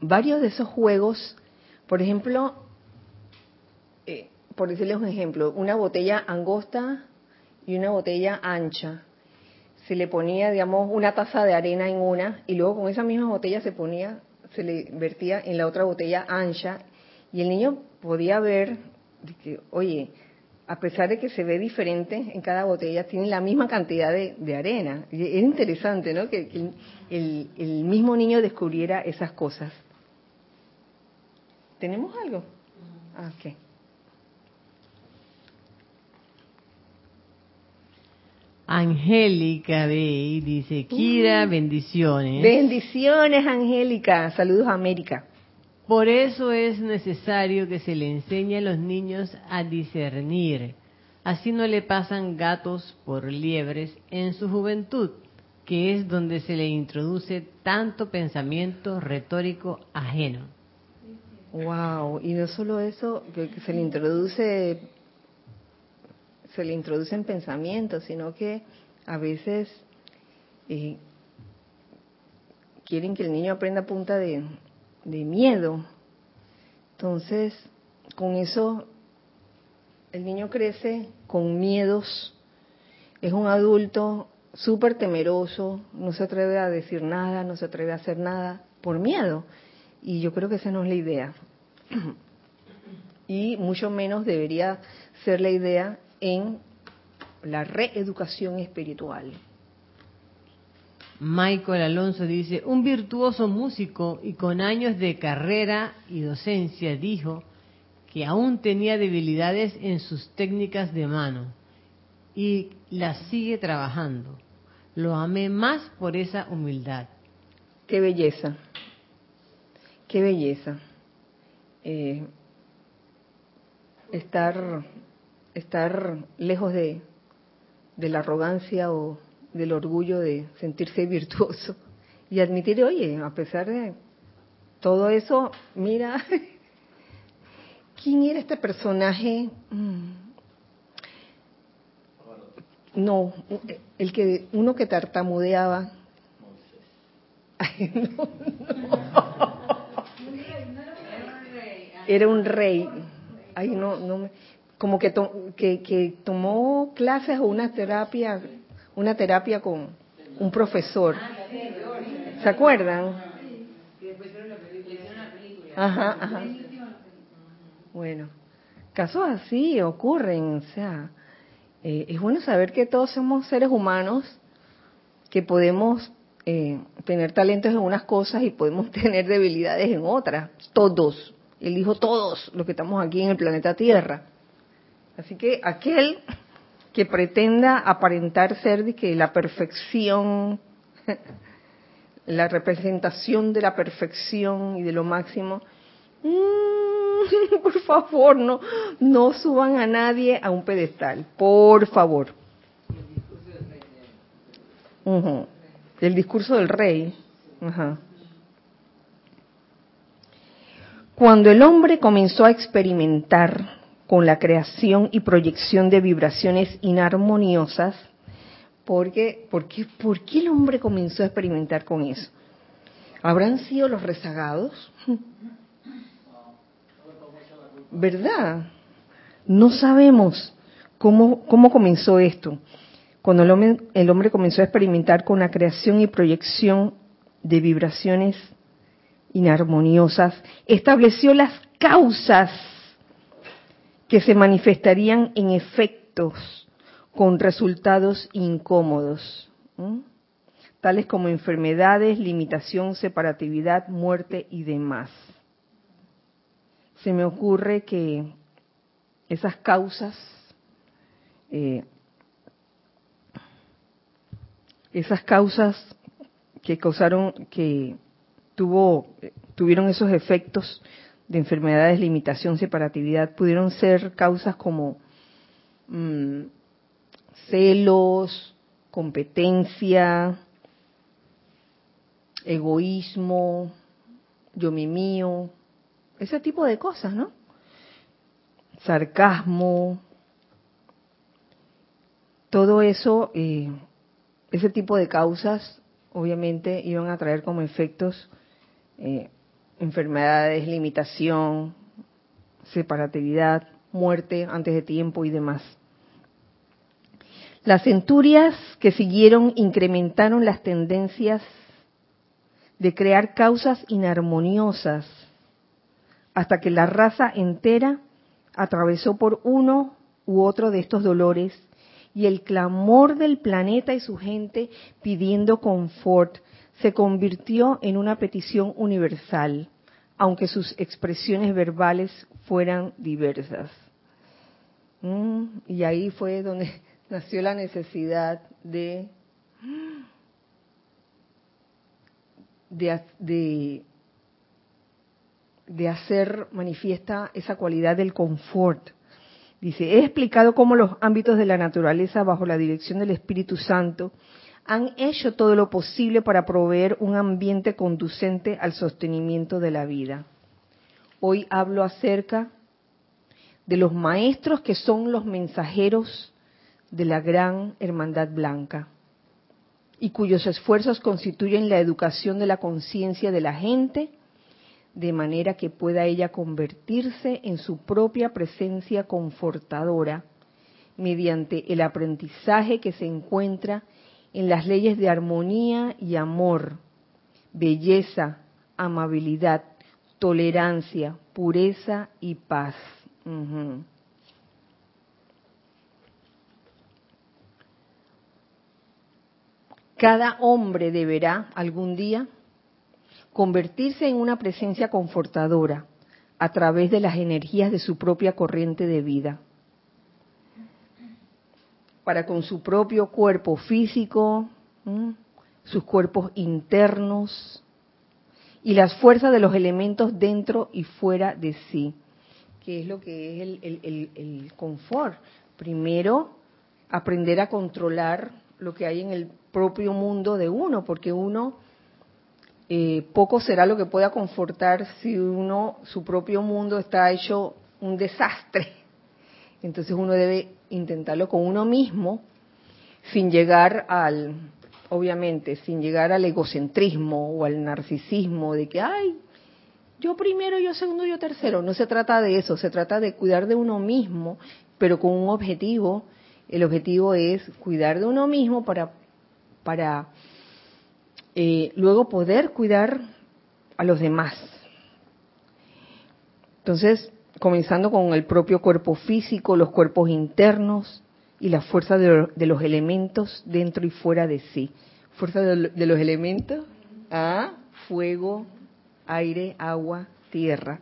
varios de esos juegos, por ejemplo, por decirles un ejemplo, una botella angosta y una botella ancha. Se le ponía, digamos, una taza de arena en una y luego con esa misma botella se ponía, se le vertía en la otra botella ancha y el niño podía ver que, oye, a pesar de que se ve diferente en cada botella, tiene la misma cantidad de, arena. es interesante, ¿no? Que, el, mismo niño descubriera esas cosas. ¿Tenemos algo? Ah, ok. Angélica Bey dice, Kira, bendiciones. Bendiciones, Angélica. Saludos a América. Por eso es necesario que se le enseñe a los niños a discernir. Así no le pasan gatos por liebres en su juventud, que es donde se le introduce tanto pensamiento retórico ajeno. Wow, y no solo eso, que, se le introduce se le introducen pensamientos, sino que a veces eh, quieren que el niño aprenda a punta de, de miedo. Entonces, con eso, el niño crece con miedos, es un adulto súper temeroso, no se atreve a decir nada, no se atreve a hacer nada por miedo. Y yo creo que esa no es la idea. Y mucho menos debería ser la idea en la reeducación espiritual. Michael Alonso dice, un virtuoso músico y con años de carrera y docencia dijo que aún tenía debilidades en sus técnicas de mano y las sigue trabajando. Lo amé más por esa humildad. Qué belleza, qué belleza. Eh, estar, estar lejos de, la arrogancia o del orgullo de sentirse virtuoso y admitir, oye, a pesar de todo eso, mira, ¿quién era este personaje? Mm. No, el que uno que tartamudeaba. Era un rey. Ay, no, no, como que, que, que tomó clases o una terapia una terapia con un profesor. ¿Se acuerdan? Ajá, ajá. Bueno, casos así ocurren, o sea, eh, es bueno saber que todos somos seres humanos, que podemos eh, tener talentos en unas cosas y podemos tener debilidades en otras, todos, elijo todos los que estamos aquí en el planeta Tierra. Así que aquel que pretenda aparentar ser de que la perfección, la representación de la perfección y de lo máximo, mm, por favor, no, no suban a nadie a un pedestal, por favor. El discurso del rey. Cuando el hombre comenzó a experimentar con la creación y proyección de vibraciones inarmoniosas, porque, porque, ¿por qué el hombre comenzó a experimentar con eso? ¿Habrán sido los rezagados? ¿Verdad? No sabemos cómo, cómo comenzó esto. Cuando el hombre, el hombre comenzó a experimentar con la creación y proyección de vibraciones inarmoniosas, estableció las causas que se manifestarían en efectos con resultados incómodos, tales como enfermedades, limitación, separatividad, muerte y demás. Se me ocurre que esas causas, eh, esas causas que causaron, que tuvo, tuvieron esos efectos de enfermedades, limitación, separatividad, pudieron ser causas como mm, celos, competencia, egoísmo, yo mi mío, ese tipo de cosas, ¿no? Sarcasmo, todo eso, eh, ese tipo de causas, obviamente iban a traer como efectos eh, enfermedades, limitación, separatividad, muerte antes de tiempo y demás. Las centurias que siguieron incrementaron las tendencias de crear causas inarmoniosas hasta que la raza entera atravesó por uno u otro de estos dolores y el clamor del planeta y su gente pidiendo confort se convirtió en una petición universal, aunque sus expresiones verbales fueran diversas. Mm, y ahí fue donde nació la necesidad de, de, de hacer manifiesta esa cualidad del confort. Dice, he explicado cómo los ámbitos de la naturaleza bajo la dirección del Espíritu Santo han hecho todo lo posible para proveer un ambiente conducente al sostenimiento de la vida. Hoy hablo acerca de los maestros que son los mensajeros de la gran hermandad blanca y cuyos esfuerzos constituyen la educación de la conciencia de la gente de manera que pueda ella convertirse en su propia presencia confortadora mediante el aprendizaje que se encuentra en las leyes de armonía y amor, belleza, amabilidad, tolerancia, pureza y paz. Cada hombre deberá algún día convertirse en una presencia confortadora a través de las energías de su propia corriente de vida, para con su propio cuerpo físico, sus cuerpos internos y las fuerzas de los elementos dentro y fuera de sí, que es lo que es el, el confort. Primero, aprender a controlar lo que hay en el propio mundo de uno, porque uno eh, poco será lo que pueda confortar si uno, su propio mundo está hecho un desastre. Entonces uno debe intentarlo con uno mismo, sin llegar al, obviamente, sin llegar al egocentrismo o al narcisismo de que, ay, yo primero, yo segundo, yo tercero. No se trata de eso, se trata de cuidar de uno mismo, pero con un objetivo. El objetivo es cuidar de uno mismo para, para eh, luego poder cuidar a los demás. Entonces, comenzando con el propio cuerpo físico, los cuerpos internos y la fuerza de, los elementos dentro y fuera de sí. Fuerza de, los elementos, ¿ah? fuego, aire, agua, tierra.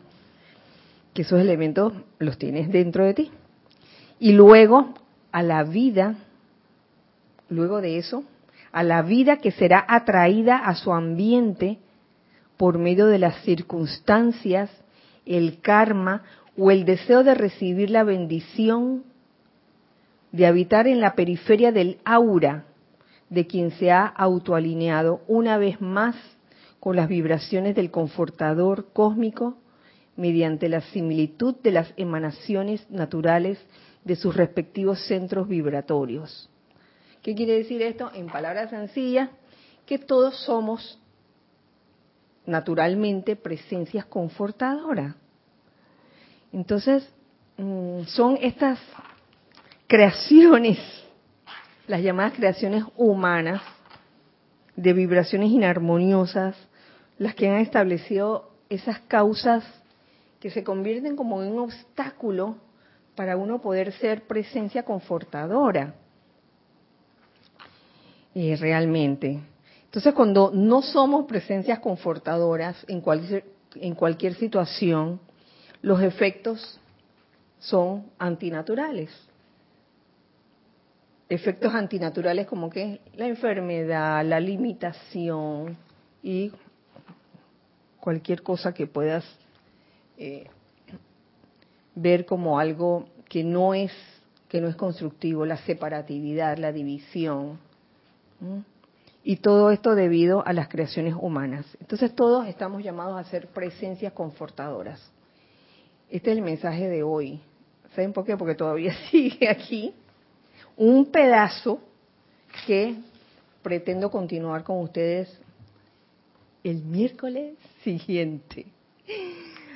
Que esos elementos los tienes dentro de ti. Y luego a la vida, luego de eso, a la vida que será atraída a su ambiente por medio de las circunstancias, el karma o el deseo de recibir la bendición de habitar en la periferia del aura de quien se ha autoalineado una vez más con las vibraciones del confortador cósmico mediante la similitud de las emanaciones naturales de sus respectivos centros vibratorios. ¿Qué quiere decir esto? En palabras sencillas, que todos somos naturalmente presencias confortadoras. Entonces, mm, son estas creaciones, las llamadas creaciones humanas, de vibraciones inarmoniosas, las que han establecido esas causas que se convierten como en un obstáculo para uno poder ser presencia confortadora. Eh, realmente. Entonces, cuando no somos presencias confortadoras en cualquier, en cualquier situación, los efectos son antinaturales. Efectos antinaturales como que la enfermedad, la limitación y cualquier cosa que puedas eh, ver como algo que no es que no es constructivo, la separatividad, la división, y todo esto debido a las creaciones humanas. Entonces todos estamos llamados a ser presencias confortadoras. Este es el mensaje de hoy. ¿Saben por qué? Porque todavía sigue aquí un pedazo que pretendo continuar con ustedes el miércoles siguiente.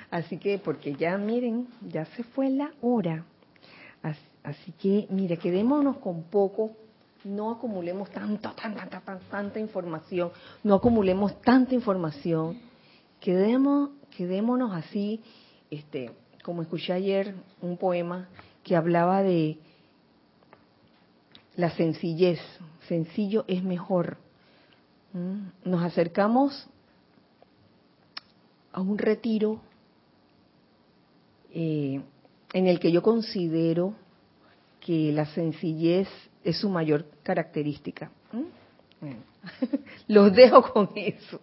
Así que, porque ya miren, ya se fue la hora. Así, que, mire, quedémonos con poco no acumulemos tanto, tanta, tanta, tanta información, no acumulemos tanta información, quedemos, quedémonos así, este, como escuché ayer un poema que hablaba de la sencillez, sencillo es mejor. ¿Mm? Nos acercamos a un retiro eh, en el que yo considero que la sencillez es su mayor característica. ¿Mm? Los dejo con eso.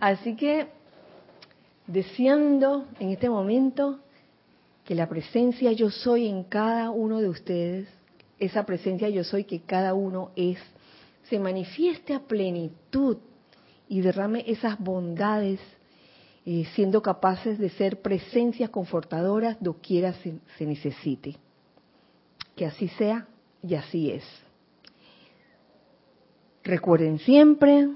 Así que deseando en este momento que la presencia yo soy en cada uno de ustedes, esa presencia yo soy que cada uno es, se manifieste a plenitud y derrame esas bondades, eh, siendo capaces de ser presencias confortadoras doquiera se, se necesite. Que así sea y así es. Recuerden siempre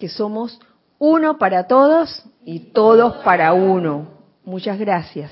que somos uno para todos y todos para uno. Muchas gracias.